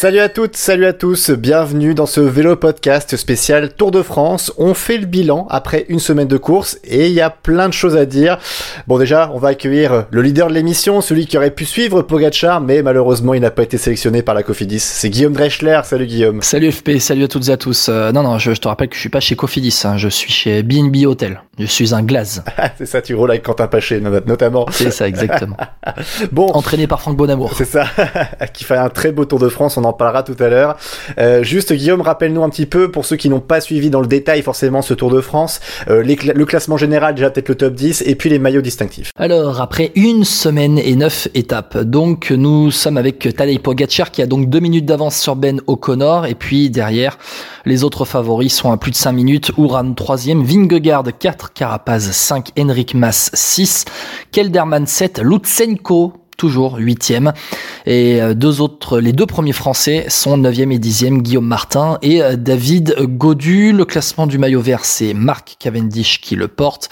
Salut à toutes, salut à tous, bienvenue dans ce vélo podcast spécial Tour de France. On fait le bilan après une semaine de course et il y a plein de choses à dire. Bon déjà, on va accueillir le leader de l'émission, celui qui aurait pu suivre Pogachar, mais malheureusement il n'a pas été sélectionné par la Cofidis. C'est Guillaume Dreschler, salut Guillaume. Salut FP, salut à toutes et à tous. Euh, non, non, je, je te rappelle que je suis pas chez Cofidis, hein, je suis chez BNB Hotel. Je suis un glaze. c'est ça, tu roules avec Quentin Paché no- notamment. C'est ça, exactement. Bon, Entraîné par Franck Bonamour. C'est ça, qui fait un très beau Tour de France, on en parlera tout à l'heure. Euh, juste Guillaume, rappelle-nous un petit peu, pour ceux qui n'ont pas suivi dans le détail forcément ce Tour de France, euh, le classement général, déjà peut-être le top 10, et puis les maillots distinctifs. Alors, après une semaine et neuf étapes, donc nous sommes avec Tadej Pogacar qui a donc deux minutes d'avance sur Ben O'Connor, et puis derrière, les autres favoris sont à plus de 5 minutes. Uran 3ème, Vingegaard 4, Carapaz 5, Henrik Mas 6, Kelderman 7, Lutsenko toujours huitième. Et euh, deux autres les deux premiers français sont neuvième et dixième Guillaume Martin et euh, David Godu. Le classement du maillot vert c'est Mark Cavendish qui le porte.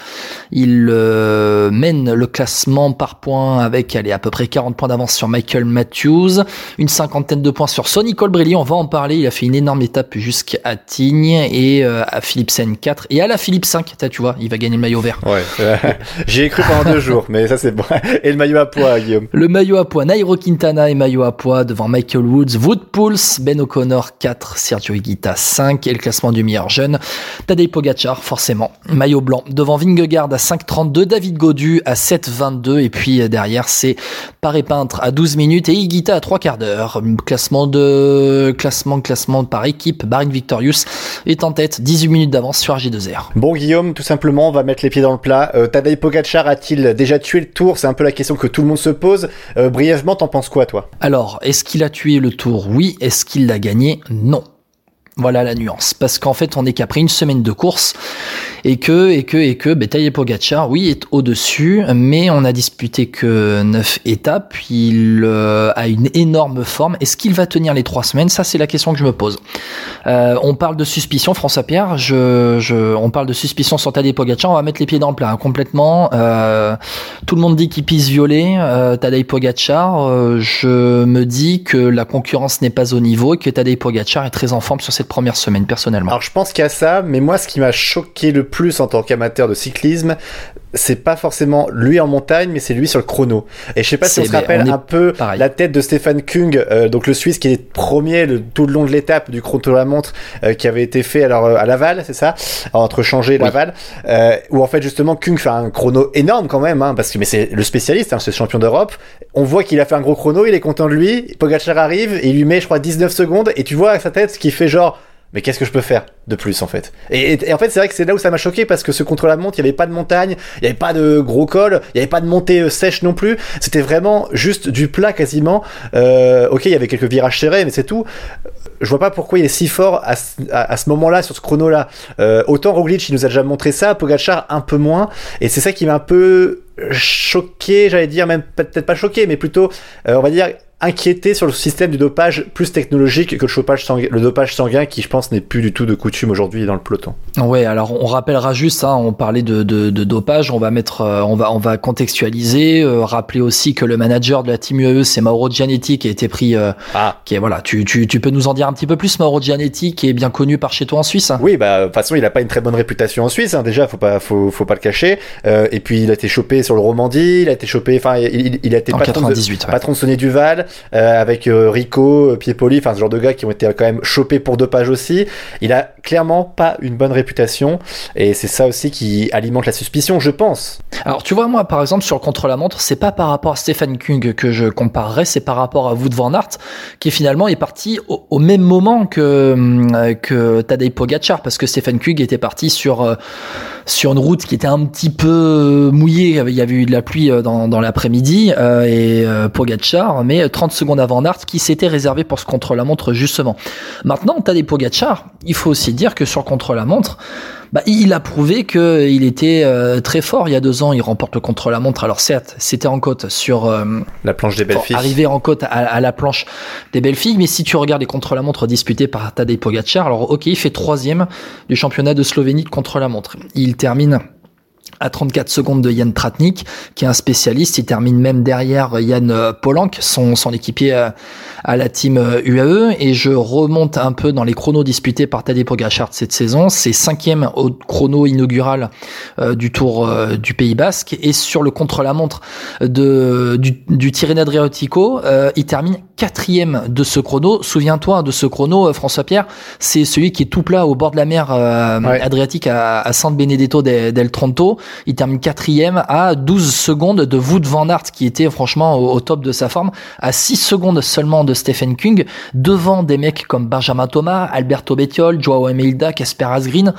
Il euh, mène le classement par points avec allez, à peu près 40 points d'avance sur Michael Matthews. Une cinquantaine de points sur Sonny Colbrelli. On va en parler. Il a fait une énorme étape jusqu'à Tignes et euh, à Philipsen 4 et à la Philippe 5 tu vois il va gagner le maillot vert. Ouais, j'y ai cru pendant deux jours, mais ça c'est bon. Et le maillot à poids, Guillaume? Le maillot à poids, Nairo Quintana et maillot à poids devant Michael Woods, Wood Pulse, Ben O'Connor 4, Sergio Higuita 5 et le classement du meilleur jeune, Tadej Pogacar forcément, maillot blanc devant Vingegaard à 5,32, David Godu à 7,22 et puis euh, derrière c'est Paré Peintre à 12 minutes et Higuita à 3 quarts d'heure. Classement de classement classement par équipe, Barin Victorious est en tête, 18 minutes d'avance sur AG2R. Bon Guillaume, tout simplement, on va mettre les pieds dans le plat. Euh, Tadej Pogacar a-t-il déjà tué le tour? C'est un peu la question que tout le monde se pose. Euh, brièvement, t'en penses quoi toi? Alors, est-ce qu'il a tué le tour? Oui. Est-ce qu'il l'a gagné? Non. Voilà la nuance. Parce qu'en fait, on est qu'après une semaine de course et que, et que, et que, Tadej Pogacar, oui, est au-dessus, mais on a disputé que neuf étapes. Il euh, a une énorme forme. Est-ce qu'il va tenir les trois semaines? Ça, c'est la question que je me pose. Euh, on parle de suspicion, François Pierre. Je, je, on parle de suspicion sur Tadej Pogacar. On va mettre les pieds dans le plat hein, complètement. Euh, tout le monde dit qu'il pisse violet. Euh, Tadej Pogacar. euh, je me dis que la concurrence n'est pas au niveau et que Tadej Pogacar est très en forme sur cette première semaine, personnellement. Alors je pense qu'il y a ça, mais moi ce qui m'a choqué le plus en tant qu'amateur de cyclisme, c'est pas forcément lui en montagne, mais c'est lui sur le chrono. Et je sais pas si on se rappelle on un peu pareil. la tête de Stéphane Kung, euh, donc le Suisse qui est premier le, tout le long de l'étape du chrono la montre euh, qui avait été fait alors euh, à Laval, c'est ça, entre Changer et. Laval, où en fait justement Kung fait un chrono énorme quand même, hein, parce que mais c'est le spécialiste, hein, c'est le champion d'Europe. On voit qu'il a fait un gros chrono, il est content de lui. Pogacar arrive et il lui met je crois 19 secondes et tu vois à sa tête ce qui fait genre mais qu'est-ce que je peux faire de plus en fait? Et, et- en fait c'est vrai que c'est là où ça m'a choqué parce que ce contre la montre il n'y avait pas de montagne il n'y avait pas de gros col il n'y avait pas de montée euh, sèche non plus. C'était vraiment juste du plat quasiment. Euh, ok il y avait quelques virages serrés mais c'est tout. Je vois pas pourquoi il est si fort à, à, ce moment-là sur ce chrono-là. Euh, autant Roglic il nous a déjà montré ça Pogacar un peu moins. Et c'est ça qui m'a un peu choqué j'allais dire même peut-être pas choqué mais plutôt euh, on va dire inquiété sur le système du dopage plus technologique que le, chopage sanguin, le dopage sanguin qui je pense n'est plus du tout de coutume aujourd'hui dans le peloton. Ouais, alors on rappellera juste, hein, on parlait de, de, de dopage, on va mettre, euh, on va, on va contextualiser, euh, rappeler aussi que le manager de la team UAE c'est Mauro Gianetti qui a été pris, euh, Ah. qui est voilà, tu, tu, tu peux nous en dire un petit peu plus, Mauro Gianetti qui est bien connu par chez toi en Suisse. hein? Oui, bah de toute façon, il a pas une très bonne réputation en Suisse. Hein, déjà, faut pas, faut, faut pas le cacher. Euh, et puis, il a été chopé sur le Romandie. Il a été chopé. Enfin, il, il- il a été En patron, 98, de, ouais. patron de Sonny Duval avec euh, Rico, euh, Piepoli. Enfin, ce genre de gars qui ont été quand même chopés pour dopage aussi. Il a clairement pas une bonne réputation. Et c'est ça aussi qui alimente la suspicion, je pense. Alors tu vois moi par exemple sur le contre-la-montre, c'est pas par rapport à Stefan Kung que je comparerais, c'est par rapport à Wout van Aert qui finalement est parti au, même moment que que Tadej Pogacar parce que Stefan Kung était parti sur euh, sur une route qui était un petit peu mouillée, il y avait eu de la pluie euh, dans, dans l'après-midi euh, et euh, Pogacar met 30 secondes avant Nart qui s'était réservé pour ce contre-la-montre justement. Maintenant, t'as des Pogacar, il faut aussi dire que sur contre-la-montre, bah, il a prouvé qu'il était euh, très fort. Il y a deux ans, il remporte le contre-la-montre. Alors certes, c'était en côte sur euh, la planche des belles filles. Arrivé en côte à, la planche des belles filles. Mais si tu regardes les contre-la-montre disputés par Tadej Pogacar, alors ok, il fait troisième du championnat de Slovénie de contre-la-montre. Il termine à 34 secondes de Yann Tratnik, qui est un spécialiste. Il termine même derrière Yann euh, Polank, son, son équipier euh, à la team UAE. Euh, Et je remonte un peu dans les chronos disputés par Tadej Pogacar cette saison. C'est cinquième au chrono inaugural du Tour du Pays Basque. Et sur le contre-la-montre de, du, du Tirreno Adriatico, il termine quatrième de ce chrono. Souviens-toi de ce chrono, François-Pierre, c'est celui qui est tout plat au bord de la mer Adriatique à, à San Benedetto del Tronto. Il termine quatrième à 12 secondes de Wout van Aert qui était franchement au, top de sa forme, à 6 secondes seulement de Stephen Kung, devant des mecs comme Benjamin Thomas, Alberto Bettiol, Joao Emelda, Casper Asgreen,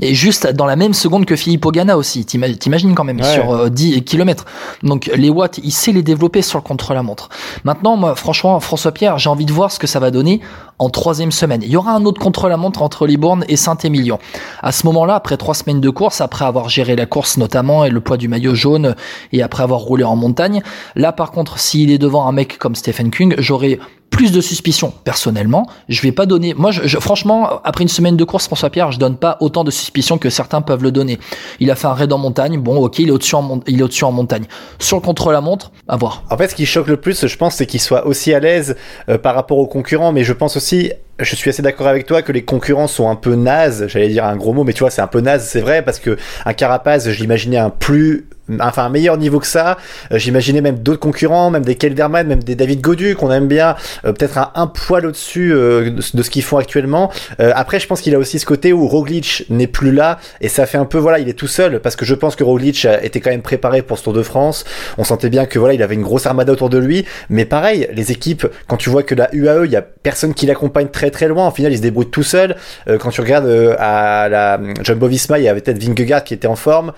et juste dans la même seconde que Philippe Ogana aussi. T'imagines quand même sur 10 euh, km. Donc les watts, il sait les développer sur le contre-la-montre. Maintenant, moi, franchement, François Pierre, j'ai envie de voir ce que ça va donner en troisième semaine. Il y aura un autre contre-la-montre entre Libourne et Saint-Émilion. À ce moment-là, après trois semaines de course, après avoir géré la course notamment et le poids du maillot jaune et après avoir roulé en montagne, là par contre, s'il est devant un mec comme Stephen Kung, j'aurais plus de suspicions personnellement. Je vais pas donner. Moi, je, franchement, après une semaine de course, François Pierre, je donne pas autant de suspicions que certains peuvent le donner. Il a fait un raid en montagne. Bon, ok, il est au-dessus en, il est au-dessus en montagne. Sur le contre-la-montre, à voir. En fait, ce qui choque le plus, je pense, c'est qu'il soit aussi à l'aise euh, par rapport aux concurrents. Mais je pense aussi Merci je suis assez d'accord avec toi que les concurrents sont un peu nazes. J'allais dire un gros mot, mais tu vois, c'est un peu naze, c'est vrai, parce que un Carapace, je l'imaginais un plus enfin un meilleur niveau que ça. Euh, j'imaginais même d'autres concurrents, même des Kelderman, même des David Godu qu'on aime bien, euh, peut-être un, poil au-dessus euh, de, ce qu'ils font actuellement. après, je pense qu'il a aussi ce côté où Roglic n'est plus là et ça fait un peu voilà, il est tout seul parce que je pense que Roglic était quand même préparé pour ce Tour de France. On sentait bien que voilà, il avait une grosse armada autour de lui, mais pareil, les équipes quand tu vois que la UAE, il y a personne qui l'accompagne très très loin, au final, il se débrouille tout seul. quand tu regardes à la Jumbo Visma, il y avait peut-être Vingegaard qui était en forme.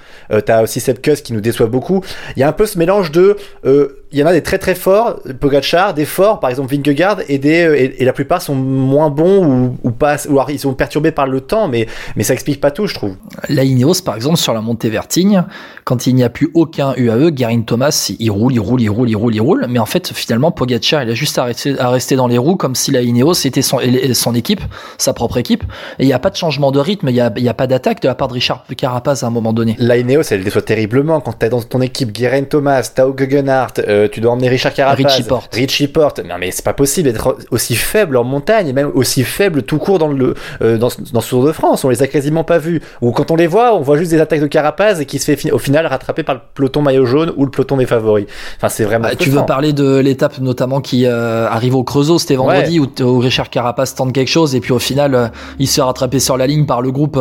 T'as aussi Sepkus qui nous déçoit beaucoup. Il y a un peu ce mélange de euh, il y en a des très très forts, Pogachar, des forts, par exemple Vingegaard, et, des, euh, et, la plupart sont moins bons ou, ou pas, ou alors ils sont perturbés par le temps, mais, mais ça explique pas tout, je trouve. La Ineos, par exemple, sur la montée Vertigne, quand il n'y a plus aucun UAE, Garin Thomas, il roule, il roule, il roule, il roule, il roule, mais en fait, finalement, Pogacar, il a juste à rester, à rester dans les roues comme si la Ineos était son, son équipe, sa propre équipe, et il n'y a pas de changement de rythme, il n'y a, pas d'attaque de la part de Richard Carapaz à un moment donné. La Ineos, elle déçoit terriblement quand tu es dans ton équipe Garin Thomas, Tao Guggenhardt, euh, tu dois emmener Richard Carapaz, Richie Porte. Richie Porte. Non mais c'est pas possible d'être aussi faible en montagne et même aussi faible tout court dans le euh, dans, dans, ce Tour de France. On les a quasiment pas vus. Ou quand on les voit, on voit juste des attaques de Carapaz et qui se fait au final rattraper par le peloton maillot jaune ou le peloton des favoris. Enfin c'est vraiment. Bah, tu veux parler de l'étape notamment qui euh, arrive au Creusot, c'était vendredi où, Richard Carapaz tente quelque chose et puis au final euh, il se fait rattraper sur la ligne par le groupe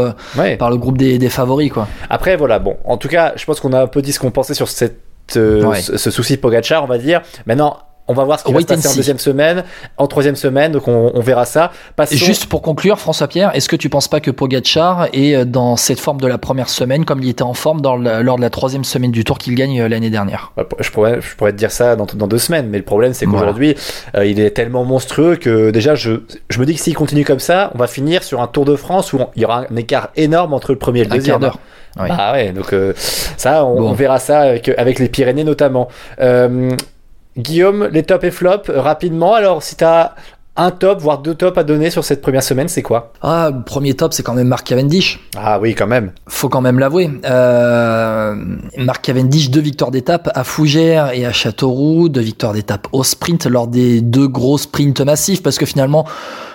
par le groupe des, des favoris quoi. Après voilà bon en tout cas je pense qu'on a un peu dit ce qu'on pensait sur cette euh, ce, souci Pogachar, on va dire. Maintenant, on va voir ce qui va se passer en deuxième semaine, en troisième semaine, donc on, verra ça. Juste pour conclure, François Pierre, est-ce que tu penses pas que Pogachar est euh, dans cette forme de la première semaine, comme il était en forme dans lors de la troisième semaine du Tour qu'il gagne euh, l'année dernière? Bah, je pourrais, je pourrais te dire ça dans, dans deux semaines, mais le problème c'est qu'aujourd'hui, il est tellement monstrueux que déjà, je, je me dis que s'il continue comme ça, on va finir sur un Tour de France où il y aura un écart énorme entre le premier et le deuxième. Ah ouais, donc euh, ça, on, verra ça avec, avec, les Pyrénées notamment. Euh, Guillaume, les top et flop, rapidement. Alors, si tu as un top, voire deux tops à donner sur cette première semaine, c'est quoi? Ah, le premier top, c'est quand même Mark Cavendish. Ah oui, quand même. Faut quand même l'avouer. Euh, Mark Cavendish, deux victoires d'étape à Fougères et à Châteauroux, deux victoires d'étape au sprint lors des deux gros sprints massifs, parce que finalement,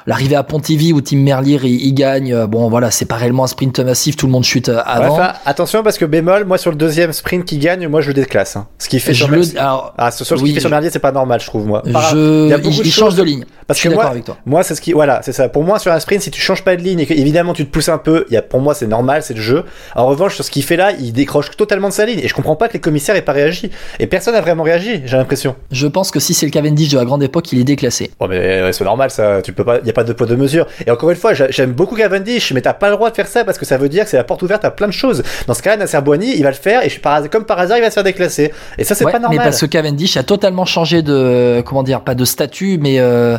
l'arrivée à Pontivy où Tim Merlier il, gagne, euh, bon voilà, c'est pas réellement un sprint massif, tout le monde chute euh, avant. attention parce que bémol, moi sur le deuxième sprint qui gagne, moi je le déclasse. Hein. Ce qui fait sur, le... Alors, ah, ce qui fait sur Merlier, c'est pas normal, je trouve moi. je... il, change de ligne. Parce suis d'accord avec toi. Moi, c'est ce qui, voilà, c'est ça. Pour moi, sur un sprint, si tu changes pas de ligne et que évidemment tu te pousses un peu, il y a, pour moi, c'est normal, c'est le jeu. En revanche, sur ce qu'il fait là, il décroche totalement de sa ligne et je comprends pas que les commissaires aient pas réagi. Et personne n'a vraiment réagi, j'ai l'impression. Je pense que si c'est le Cavendish de la grande époque, il est déclassé. Oh, mais c'est normal, ça. Tu peux pas, il y a pas de poids de mesure. Et encore une fois, j'aime beaucoup Cavendish, mais t'as pas le droit de faire ça parce que ça veut dire que c'est la porte ouverte à plein de choses. Dans ce cas-là, Nasser Boigny, il va le faire et par, comme par hasard, il va se faire déclasser. Et ça, c'est pas normal. Mais parce que Cavendish a totalement changé de, comment dire, pas de statut, mais euh,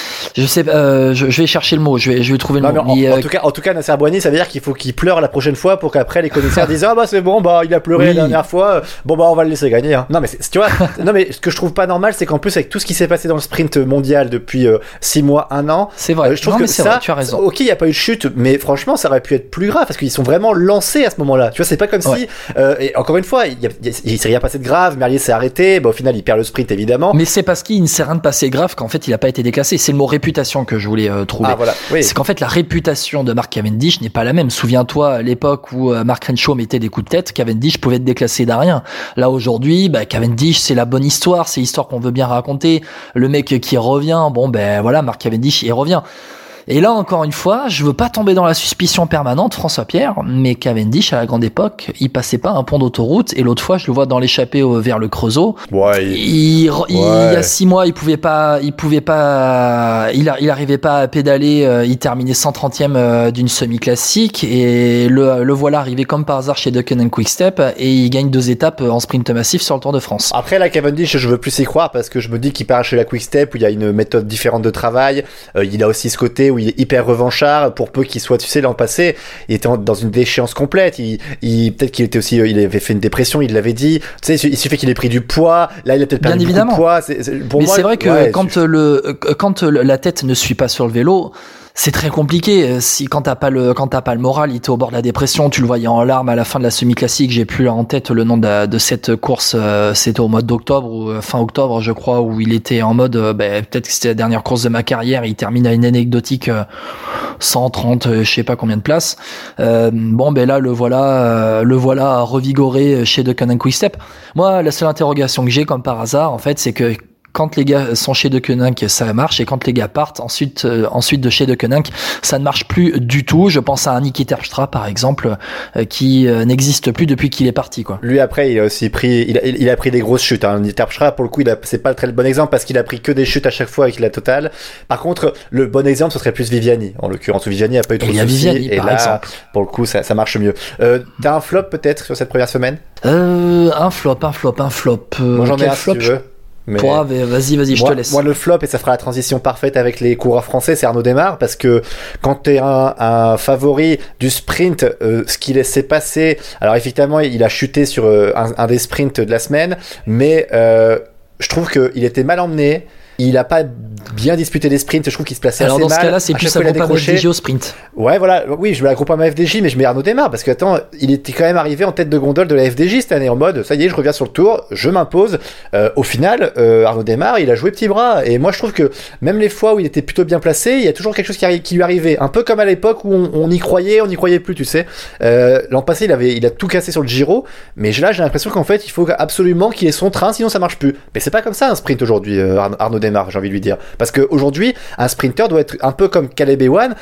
je sais, euh, je, je, vais chercher le mot, je vais, je vais trouver le mot. En, euh, tout cas, en tout cas, Nasser Boigny, ça veut dire qu'il faut qu'il pleure la prochaine fois pour qu'après les commissaires disent ah bah c'est bon, bah il a pleuré la dernière fois, bon bah on va le laisser gagner. Hein. Non mais tu vois, non mais ce que je trouve pas normal, c'est qu'en plus avec tout ce qui s'est passé dans le sprint mondial depuis 6 euh, mois, 1 an, c'est vrai. je trouve que ça, vrai, tu as raison. Ok, il y a pas eu de chute, mais franchement, ça aurait pu être plus grave parce qu'ils sont vraiment lancés à ce moment-là. Tu vois, c'est pas comme si, et encore une fois, il, il, s'est rien passé de grave, Merlier s'est arrêté, bah, au final il perd le sprint évidemment. Mais c'est parce qu'il ne s'est rien de passé grave qu'en fait il a pas été déclassé. C'est le mot réputation que je voulais euh, trouver. Ah, voilà. oui. C'est qu'en fait la réputation de Mark Cavendish n'est pas la même. Souviens-toi à l'époque où euh, Mark Renshaw mettait des coups de tête, Cavendish pouvait être déclassé d'un rien. Là aujourd'hui, bah, Cavendish c'est la bonne histoire, c'est l'histoire qu'on veut bien raconter. Le mec qui revient, bon ben voilà, Mark Cavendish il revient. Et là, encore une fois, je veux pas tomber dans la suspicion permanente, François Pierre, mais Cavendish, à la grande époque, il passait pas un pont d'autoroute, et l'autre fois, je le vois dans l'échappée vers le Creusot. Ouais. Il, il, y a six mois, il pouvait pas, il pouvait pas, il, il arrivait pas à pédaler, euh, il terminait 130e euh, d'une semi-classique, et le, le voilà arrivé comme par hasard chez Ducken Quickstep, et il gagne deux étapes en sprint massif sur le Tour de France. Après, la Cavendish, je veux plus y croire, parce que je me dis qu'il part chez la Quickstep, où il y a une méthode différente de travail, euh, il a aussi ce côté où il est hyper revanchard pour peu qu'il soit tu sais l'an passé il était dans une déchéance complète il, il peut-être qu'il était aussi il avait fait une dépression il l'avait dit tu sais il suffit qu'il ait pris du poids là il a peut-être perdu Bien évidemment. de poids c'est, pour mais moi, c'est vrai que ouais, quand le quand la tête ne suit pas sur le vélo c'est très compliqué. Si quand t'as pas le quand t'as pas le moral, il était au bord de la dépression. Tu le voyais en larmes à la fin de la semi-classique. J'ai plus en tête le nom de, cette course. Euh, c'était au mois d'octobre ou fin octobre, je crois, où il était en mode. Euh, ben, peut-être que c'était la dernière course de ma carrière. Il termine à une anecdotique euh, 130, je sais pas combien de places. Euh, bon, ben là, le voilà, le voilà revigoré chez De Quick Step. Moi, la seule interrogation que j'ai, comme par hasard, en fait, c'est que quand les gars sont chez De Koninck, ça marche, et quand les gars partent ensuite, euh, ensuite de chez De ça ne marche plus du tout. Je pense à un Niki Terpstra, par exemple, euh, qui euh, n'existe plus depuis qu'il est parti, quoi. Lui, après, il a aussi pris, il a, il a pris des grosses chutes. Hein. Terpstra, pour le coup, c'est pas le très bon exemple parce qu'il a pris que des chutes à chaque fois avec la totale. Par contre, le bon exemple, ce serait plus Viviani. En l'occurrence, Viviani a pas eu trop de y a soucis. Viviani, et par là, exemple. pour le coup, ça, ça marche mieux. Euh, t'as un flop peut-être sur cette première semaine? Euh, un flop, un flop, un flop. Euh, Moi, j'en ai un flop si tu veux. Mais... Vas-y, vas-y, je moi, te laisse. Moi, le flop, et ça fera la transition parfaite avec les coureurs français, c'est Arnaud Desmar, parce que quand tu es un, un, favori du sprint, euh, ce qu'il s'est passé, alors effectivement, il a chuté sur euh, un, un, des sprints de la semaine, mais euh, je trouve qu'il était mal emmené. Il a pas bien disputé les sprints, je trouve qu'il se plaçait Alors assez dans mal. ce cas-là, c'est plus Groupama décroché. FDJ au sprint. Ouais, voilà, oui, je mets la Groupama FDJ, mais je mets Arnaud Desmar, parce que attends, il était quand même arrivé en tête de gondole de la FDJ cette année, en mode, ça y est, je reviens sur le tour, je m'impose. Euh, au final, euh, Arnaud Desmar, il a joué petit bras, et moi je trouve que même les fois où il était plutôt bien placé, il y a toujours quelque chose qui, lui arrivait, un peu comme à l'époque où on, on y croyait, on n'y croyait plus, tu sais. Euh, L'an passé, il avait, il a tout cassé sur le Giro, mais là, j'ai l'impression qu'en fait, il faut absolument qu'il ait son train, sinon ça marche plus. Mais c'est pas comme ça un sprint aujourd'hui, Arnaud- Arnaud Desmar, j'ai envie de lui dire, parce qu'aujourd'hui, un sprinter doit être un peu comme Caleb Ewan.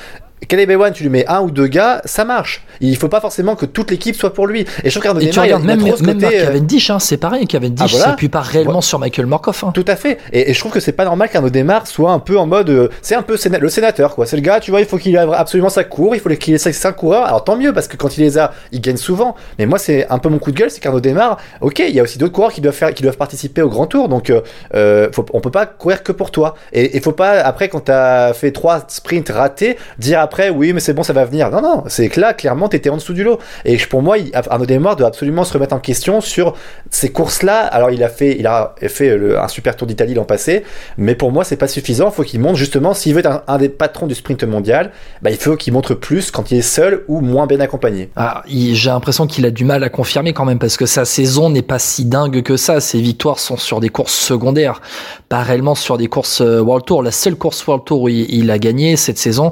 Caleb Ewan, tu lui mets un ou deux gars, ça marche. Il faut pas forcément que toute l'équipe soit pour lui. Et je trouve il a même, trop ce même côté, Mark euh, Cavendish, hein, c'est pareil. Cavendish Ah, voilà. s'appuie pas réellement sur Michael Morkov. Hein. Tout à fait. Et, et je trouve que c'est pas normal qu'Arnaud Desmar soit un peu en mode. euh, c'est un peu séna- le sénateur, quoi. C'est le gars, tu vois, il faut qu'il ait absolument sa cour, il faut qu'il ait ses 5 coureurs. Alors tant mieux, parce que quand il les a, il gagne souvent. Mais moi, c'est un peu mon coup de gueule, c'est qu'Arnaud Desmar, ok, il y a aussi d'autres coureurs qui doivent, faire, qui doivent participer au grand tour. Donc, euh, euh, faut, on peut pas courir que pour toi. Et il faut pas, après, quand t'as fait trois sprints ratés, dire après, oui, mais c'est bon, ça va venir. Non, non, c'est que là, clairement, t'étais en dessous du lot. Et pour moi, il- Arnaud Desmar doit absolument se remettre en question sur ces courses-là. Alors, il a fait, il a fait un super tour d'Italie l'an passé, mais pour moi, c'est pas suffisant. Faut qu'il montre justement, s'il veut être un, des patrons du sprint mondial, bah, il faut qu'il montre plus quand il est seul ou moins bien accompagné. Ah, il- j'ai l'impression qu'il a du mal à confirmer quand même parce que sa saison n'est pas si dingue que ça. Ses victoires sont sur des courses secondaires, pas réellement sur des courses euh, World Tour. La seule course World Tour où il, il a gagné cette saison,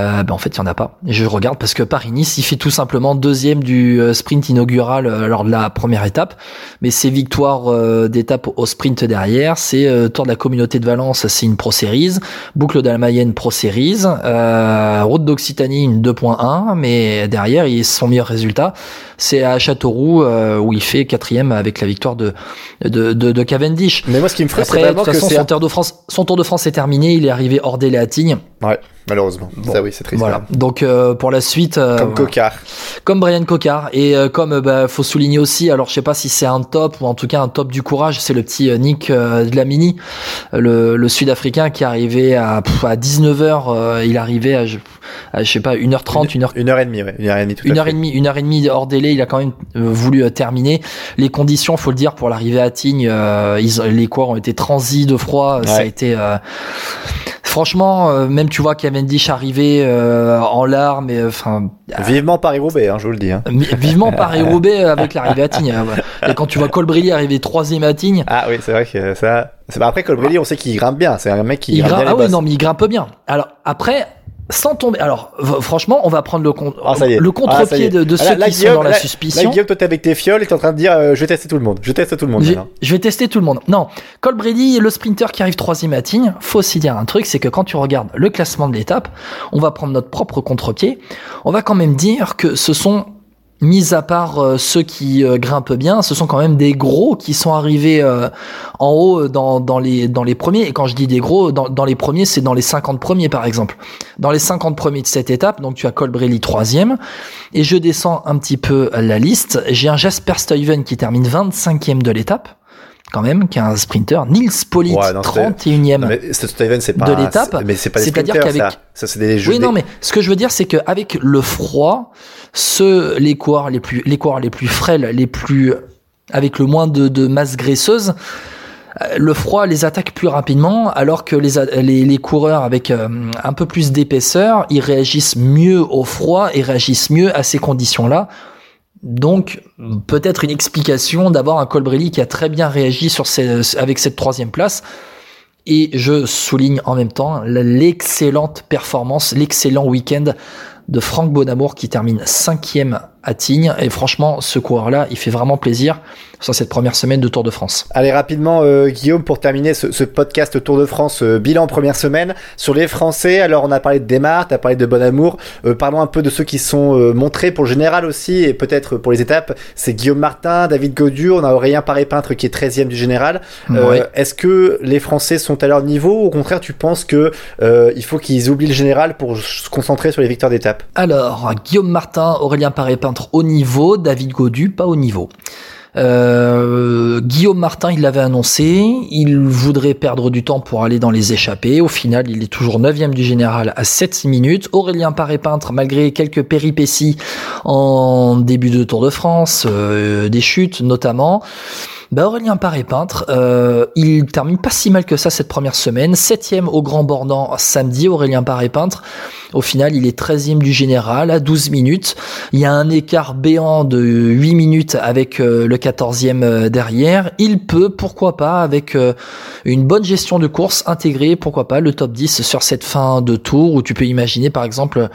Euh, ben en fait, il y en a pas. Je regarde parce que Paris-Nice, il fait tout simplement deuxième du euh, sprint inaugural euh, lors de la première étape, mais ses victoires euh, d'étape au sprint derrière, c'est Tour de la Communauté de Valence, c'est une Pro Series, Boucle de la Mayenne Pro Series, Route d'Occitanie une 2.1, mais derrière, il son meilleur résultat, c'est à Châteauroux où il fait quatrième avec la victoire de de, de, de Cavendish. Mais moi, ce qui me Après, c'est de toute vraiment que façon, c'est son Tour de France, son Tour de France est terminé. Il est arrivé hors délai à Tignes. Ouais, malheureusement. Ça, oui, c'est triste. Voilà. Donc euh, pour la suite, euh, Comme voilà. Cocard. comme Brian Cocard et euh, comme euh, bah, faut souligner aussi. Alors je sais pas si c'est un top ou en tout cas un top du courage. C'est le petit euh, Nick euh, Dlamini, le, le Sud-Africain qui est arrivé à pff, à 19 h Il arrivait à je, à, je sais pas 1h30, 1h Une heure et demie, ouais. Une heure et demie, tout une heure et demie, une heure et demie hors délai. Il a quand même voulu terminer. Les conditions, faut le dire, pour l'arrivée à Tignes, euh, ils, les coureurs ont été transis de froid. Ça a été, euh, franchement, euh, même tu vois Cavendish arriver euh, en larmes. et, Enfin, Vivement Paris-Roubaix, hein, je vous le dis. hein. vivement Paris Roubaix avec l'arrivée à Tignes. Euh, voilà. Et quand tu vois Colbrelli arriver troisième à Tignes. Ah oui, c'est vrai que ça. c'est- Après, Colbrelli, on sait qu'il grimpe bien. C'est un mec qui Il grimpe grimpe, bien ah oui, non, mais il grimpe bien. Alors après, sans tomber. Alors franchement, on va prendre le, con- Ah, le Ah, contre-pied est. de, de Ah, ceux là, qui Guillaume, sont dans la là- suspicion. Là, Guillaume, toi, t'es avec tes fioles et t'es en train de dire euh, je vais tester tout le monde. Je teste tout le monde. Je, vais tester tout le monde. Non, Colbrelli, le sprinter qui arrive troisième à Tignes, faut aussi dire un truc, c'est que quand tu regardes le classement de l'étape, on va prendre notre propre contre-pied. On va quand même dire que ce sont, mis à part euh, ceux qui euh, grimpent bien, ce sont quand même des gros qui sont arrivés euh, en haut dans, les, premiers. Et quand je dis des gros, dans, dans les premiers, c'est dans les 50 premiers par exemple. Dans les 50 premiers de cette étape, donc tu as Colbrelli troisième. Et je descends un petit peu la liste. J'ai un Jasper Stuyven qui termine 25e de l'étape quand même, qui est un sprinter. Nils Pollitt, Ouais, non, c'est- 31e. Non, mais ce Steven, c'est pas. De l'étape, Mais c'est pas des c'est-à-dire sprinters, qu'avec- ça. Ça, c'est des jeux. Oui, des- non, mais ce que je veux dire, c'est qu'avec le froid, ceux, les coureurs les plus, les coureurs les plus frêles, les plus, avec le moins de, de masse graisseuse, euh, le froid les attaque plus rapidement, alors que les, les, les coureurs avec euh, un peu plus d'épaisseur, ils réagissent mieux au froid et réagissent mieux à ces conditions-là. Donc, peut-être une explication d'avoir un Colbrelli qui a très bien réagi avec cette troisième place. Et je souligne en même temps l'excellente performance, l'excellent week-end de Franck Bonamour qui termine cinquième à Tignes. Et franchement, ce coureur-là, il fait vraiment plaisir sur cette première semaine de Tour de France. Allez, rapidement, euh, Guillaume, pour terminer ce, ce podcast Tour de France, euh, bilan première semaine. Sur les Français, alors on a parlé de Desmar, tu as parlé de Bonamour. Euh, parlons un peu de ceux qui sont euh, montrés pour le général aussi, et peut-être pour les étapes. C'est Guillaume Martin, David Godu, on a Aurélien Paré-Peintre qui est 13e du général. Ouais. Est-ce que les Français sont à leur niveau ou au contraire tu penses que il faut qu'ils oublient le général pour se concentrer sur les victoires d'étape? Alors, Guillaume Martin, Aurélien Paré-Peintre au niveau, David Godu pas au niveau. Euh, Guillaume Martin, il l'avait annoncé, il voudrait perdre du temps pour aller dans les échappées. Au final, il est toujours 9 du général à 7 minutes. Aurélien Paré-Peintre, malgré quelques péripéties en début de Tour de France, euh, des chutes notamment, bah Aurélien Paré-Peintre, euh, il termine pas si mal que ça cette première semaine. Septième au Grand Bornand samedi, Aurélien Paré-Peintre. Au final, il est 13e du général à 12 minutes. Il y a un écart béant de 8 minutes avec euh, le 14e euh, derrière. Il peut, pourquoi pas, avec euh, une bonne gestion de course, intégrer, pourquoi pas, le top 10 sur cette fin de tour où tu peux imaginer, par exemple,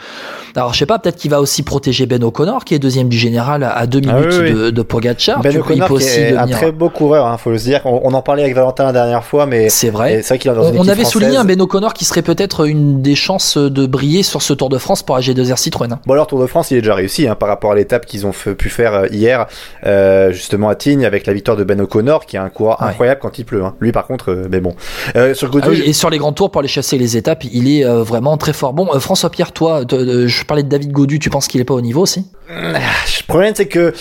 alors je sais pas, peut-être qu'il va aussi protéger Ben O'Connor, qui est deuxième du général à 2 Ah minutes oui, oui. de, de Pogacar. Ben O'Connor qui aussi est un très beau coureur, hein, faut le dire. On, on en parlait avec Valentin la dernière fois, mais C'est vrai. c'est vrai qu'il est dans On, on avait souligné un Ben O'Connor qui serait peut-être une des chances de briller sur ce Tour de France pour AG2R Citroën. hein. Bon alors Tour de France il est déjà réussi hein, par rapport à l'étape qu'ils ont fait- pu faire euh, hier euh, justement à Tignes avec la victoire de Ben O'Connor qui est un coureur Ouais. incroyable quand il pleut. hein. Lui par contre euh, mais bon. Euh, sur Ah oui, et sur les grands tours pour aller chasser les étapes, il est vraiment très fort. Bon, François Pierre, toi, te- je parlais de David Godu, tu penses qu'il est pas au niveau aussi? Le problème c'est que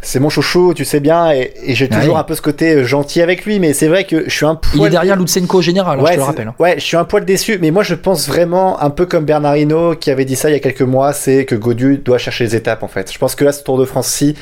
c'est mon chouchou tu sais bien et, et j'ai Ah toujours un peu ce côté euh, gentil avec lui mais c'est vrai que je suis un Il poil est derrière Lutsenko au général, hein, Ouais, je te le rappelle. hein. Ouais, je suis un poil déçu, mais moi je pense vraiment, un peu comme Bernardino qui avait dit ça il y a quelques mois, c'est que Godu doit chercher les étapes en fait. Je pense que là, ce Tour de France-ci,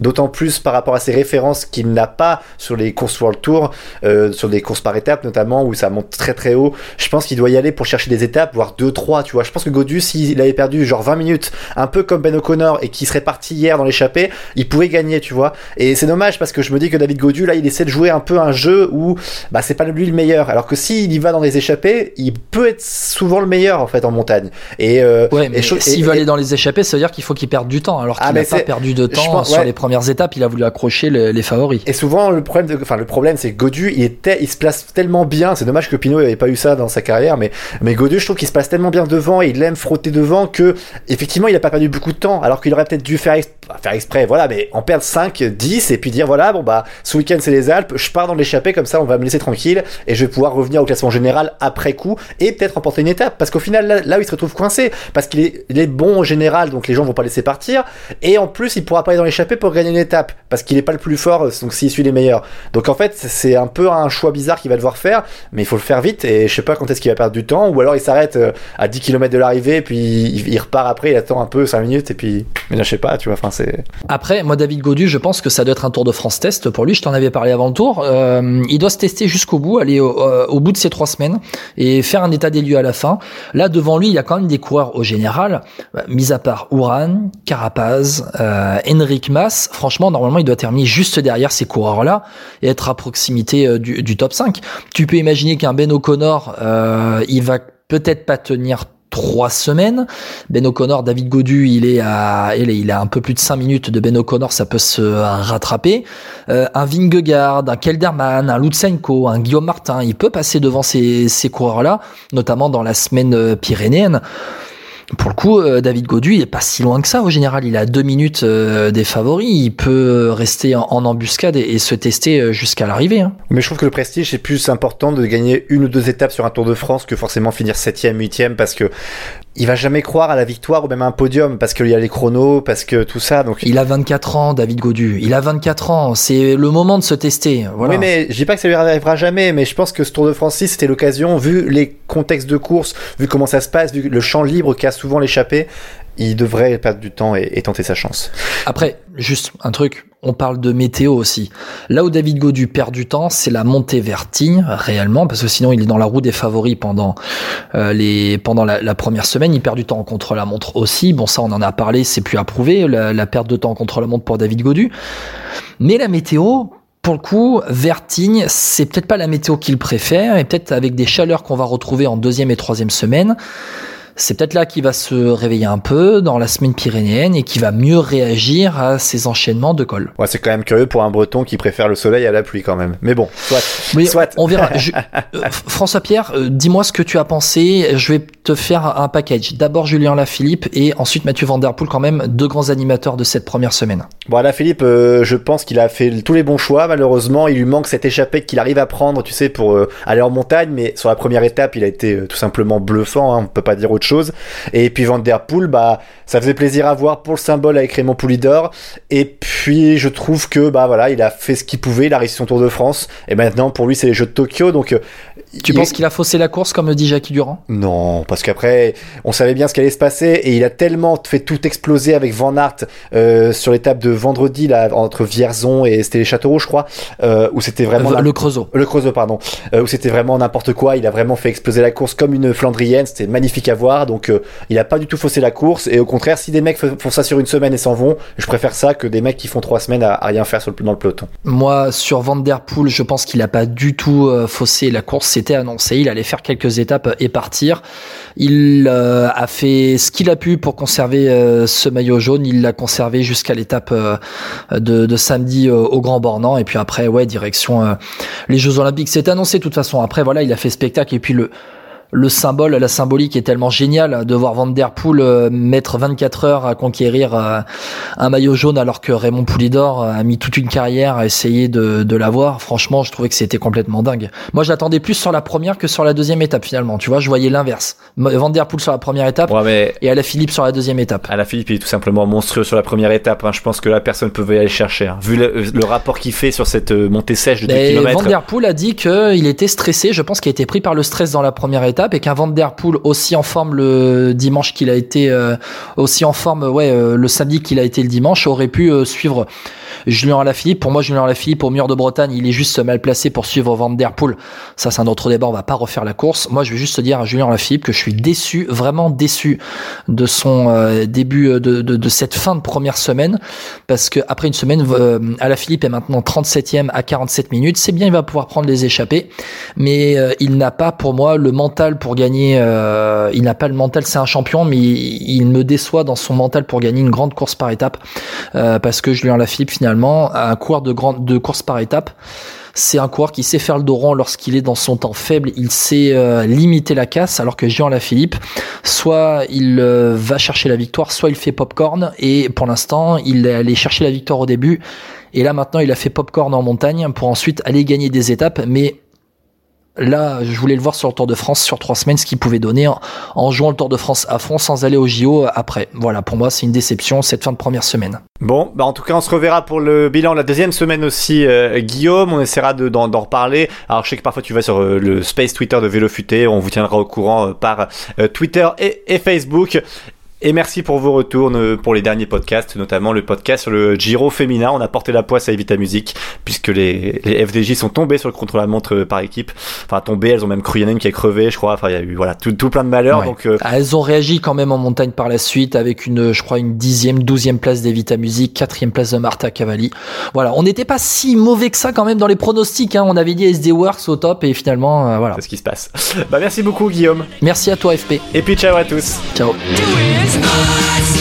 D'autant plus par rapport à ses références qu'il n'a pas sur les courses World Tour, euh, sur des courses par étapes notamment, où ça monte très très haut. Je pense qu'il doit y aller pour chercher des étapes, voire 2-3, tu vois. Je pense que Godu, s'il avait perdu genre 20 minutes, un peu comme Ben O'Connor, et qui serait parti hier dans l'échappée, il pouvait gagner, tu vois. Et c'est dommage parce que je me dis que David Godu, là, il essaie de jouer un peu un jeu où bah, c'est pas lui le meilleur. Alors que s'il y va dans les échappées, il peut être souvent le meilleur en fait en montagne. Et, euh, ouais, mais s'il veut aller dans les échappées, ça veut dire qu'il faut qu'il perde du temps. Alors qu'il ah, n'a pas perdu de temps sur les premières étapes, il a voulu accrocher les, favoris. Et souvent, le problème, enfin, le problème, c'est que Godu, il, était, il se place tellement bien. C'est dommage que Pinot n'avait pas eu ça dans sa carrière, mais, mais Godu, je trouve qu'il se place tellement bien devant et il aime frotter devant que, effectivement, il n'a pas perdu beaucoup de temps. Alors qu'il aurait peut-être dû faire, faire exprès, voilà, mais en perdre 5, 10 et puis dire, voilà, bon, bah, ce week-end, c'est les Alpes, je pars dans l'échappée, comme ça, on va me laisser tranquille et je vais pouvoir revenir au classement général après coup et peut-être remporter une étape. Parce qu'au final, là, où il se retrouve coincé, parce qu'il est, est bon en général, donc les gens vont pas laisser partir. Et en plus, il pourra pas aller dans l'échappée pour gagner une étape parce qu'il est pas le plus fort, donc s'il suit les meilleurs. Donc en fait, c'est un peu un choix bizarre qu'il va devoir faire, mais il faut le faire vite et je sais pas quand est-ce qu'il va perdre du temps, ou alors il s'arrête euh, à 10 km de l'arrivée, puis il, repart après, il attend un peu 5 minutes et puis, mais je sais pas, tu vois, enfin c'est. Après, moi, David Godu, je pense que ça doit être un Tour de France test pour lui. Je t'en avais parlé avant le tour. Euh, il doit se tester jusqu'au bout, aller euh, au, bout de ces trois semaines et faire un état des lieux à la fin. Là, devant lui, il y a quand même des coureurs au général, mis à part Ouran, Carapaz, Henrik Mas. Franchement, normalement, il doit terminer juste derrière ces coureurs-là et être à proximité euh, du, top 5. Tu peux imaginer qu'un Ben O'Connor, euh, il va peut-être pas tenir trois semaines. Ben O'Connor, David Godu, il est à, il est, il a un peu plus de cinq minutes de Ben O'Connor, ça peut se rattraper. Euh, un Vingegaard, un Kelderman, un Lutsenko, un Guillaume Martin, il peut passer devant ces, coureurs-là, notamment dans la semaine euh, pyrénéenne. Pour le coup, euh, David Godu, il est pas si loin que ça au général. Il a deux minutes euh, des favoris. Il peut rester en, embuscade et, se tester euh, jusqu'à l'arrivée. Hein. Mais je trouve que le prestige c'est plus important de gagner une ou deux étapes sur un Tour de France que forcément finir septième, huitième, parce que il va jamais croire à la victoire ou même à un podium parce qu'il y a les chronos, parce que tout ça. Donc il a 24 ans, David Godu. Il a 24 ans. C'est le moment de se tester. Voilà. Oui, mais je dis pas que ça lui arrivera jamais, mais je pense que ce Tour de France c'était l'occasion, vu les contextes de course, vu comment ça se passe, vu le champ libre qui a souvent l'échappée, il devrait perdre du temps et, tenter sa chance. Après, juste un truc, on parle de météo aussi. Là où David Godu perd du temps, c'est la montée vers Tignes, réellement, parce que sinon il est dans la roue des favoris pendant euh, les pendant la, première semaine. Il perd du temps contre la montre aussi. Bon, ça on en a parlé, c'est plus approuvé la, perte de temps contre la montre pour David Godu. Mais la météo, pour le coup, Vertigne, c'est peut-être pas la météo qu'il préfère, et peut-être avec des chaleurs qu'on va retrouver en deuxième et troisième semaine c'est peut-être là qu'il va se réveiller un peu dans la semaine pyrénéenne et qui va mieux réagir à ces enchaînements de col. Ouais, c'est quand même curieux pour un breton qui préfère le soleil à la pluie quand même. Mais bon, soit. soit. On verra. Euh, François Pierre, euh, dis-moi ce que tu as pensé. Je vais te faire un package. D'abord Julien Lafilippe et ensuite Mathieu Van Der quand même, deux grands animateurs de cette première semaine. Bon, Lafilippe, euh, je pense qu'il a fait tous les bons choix. Malheureusement, il lui manque cette échappée qu'il arrive à prendre, tu sais, pour aller en montagne. Mais sur la première étape, il a été tout simplement bluffant. Hein, on peut pas dire autre chose. Et puis Van Der bah, ça faisait plaisir à voir pour le symbole avec Raymond Poulidor. Et puis, je trouve que, bah voilà, il a fait ce qu'il pouvait, il a réussi son Tour de France. Et maintenant, pour lui, c'est les Jeux de Tokyo. Donc, euh, tu penses qu'il a faussé la course, comme dit Jackie Durand? Non, parce qu'après, on savait bien ce qui allait se passer et il a tellement fait tout exploser avec Van Aert euh, sur l'étape de vendredi, là, entre Vierzon et c'était les Châteauroux, je crois, euh, où c'était vraiment. le Creusot. Le Creusot, pardon. où c'était vraiment n'importe quoi. Il a vraiment fait exploser la course comme une Flandrienne. C'était magnifique à voir. Donc, il a pas du tout faussé la course. Et au contraire, si des mecs font ça sur une semaine et s'en vont, je préfère ça que des mecs qui font trois semaines à, rien faire sur le, dans le peloton. Moi, sur Van Der Poel, je pense qu'il a pas du tout euh, faussé la course. C'était annoncé. Il allait faire quelques étapes et partir. Il euh, a fait ce qu'il a pu pour conserver euh, ce maillot jaune. Il l'a conservé jusqu'à l'étape de, de, samedi au Grand Bornand. Et puis après, ouais, direction les Jeux Olympiques. C'était annoncé de toute façon. Après, voilà, il a fait spectacle. Et puis le le symbole, la symbolique est tellement géniale de voir Van Der Poel euh, mettre 24 heures à conquérir euh, un maillot jaune alors que Raymond Poulidor a mis toute une carrière à essayer de, de l'avoir. Franchement, je trouvais que c'était complètement dingue. Moi, je l'attendais plus sur la première que sur la deuxième étape finalement. Tu vois, je voyais l'inverse. Van Der Poel sur la première étape et à la Philippe sur la deuxième étape. La Philippe, il est tout simplement monstrueux sur la première étape. Hein. Je pense que là, personne ne pouvait aller chercher. Hein. Vu le, rapport qu'il fait sur cette euh, montée sèche de 2 km. Van Der Poel a dit qu'il était stressé. Je pense qu'il a été pris par le stress dans la première étape et qu'un Van Der Poel aussi en forme le dimanche qu'il a été, aussi en forme, ouais, le samedi qu'il a été le dimanche, aurait pu suivre Julien Alaphilippe, pour moi, Julien Alaphilippe au mur de Bretagne, il est juste mal placé pour suivre Van Der. Ça, c'est un autre débat. On va pas refaire la course. Moi, je vais juste dire à Julien Alaphilippe que je suis déçu, vraiment déçu de son euh, début euh, de, de, cette fin de première semaine, parce que après une semaine, euh, Alaphilippe est maintenant 37e à 47 minutes. C'est bien, il va pouvoir prendre les échappées, mais euh, il n'a pas, pour moi, le mental pour gagner. il n'a pas le mental. C'est un champion, mais il, me déçoit dans son mental pour gagner une grande course par étape, parce que Julien Alaphilippe finalement un coureur de, grande, de course par étape. C'est un coureur qui sait faire le dos lorsqu'il est dans son temps faible. Il sait euh, limiter la casse, alors que Jean Lafilippe, soit il euh, va chercher la victoire, soit il fait popcorn. Et pour l'instant, il est allé chercher la victoire au début. Et là maintenant, il a fait popcorn en montagne pour ensuite aller gagner des étapes. Mais là, je voulais le voir sur le Tour de France sur trois semaines, ce qu'il pouvait donner en, jouant le Tour de France à fond sans aller au JO après. Voilà, pour moi, c'est une déception cette fin de première semaine. Bon, bah en tout cas, on se reverra pour le bilan la deuxième semaine aussi, euh, Guillaume. On essaiera d'en reparler. Alors, je sais que parfois tu vas sur euh, le space Twitter de Vélo Futé. On vous tiendra au courant euh, par Twitter et Facebook. Et merci pour vos retours pour les derniers podcasts, notamment le podcast sur le Giro féminin. On a porté la poisse à Evita Music, puisque les, les FDJ sont tombés sur le contre-la-montre par équipe. Enfin, tombés, elles ont même cru, il qui a crevé, je crois. Enfin, il y a eu, voilà, tout, tout plein de malheurs. Donc, euh, ah, Elles ont réagi quand même en montagne par la suite, avec une, je crois, une dixième, douzième place d'Evita Music, quatrième place de Marta Cavalli. Voilà, on n'était pas si mauvais que ça quand même dans les pronostics. Hein. On avait dit SD Works au top, et finalement, euh, voilà. C'est ce qui se passe. Bah, merci beaucoup, Guillaume. Merci à toi, FP. Et puis, ciao à tous. Ciao. my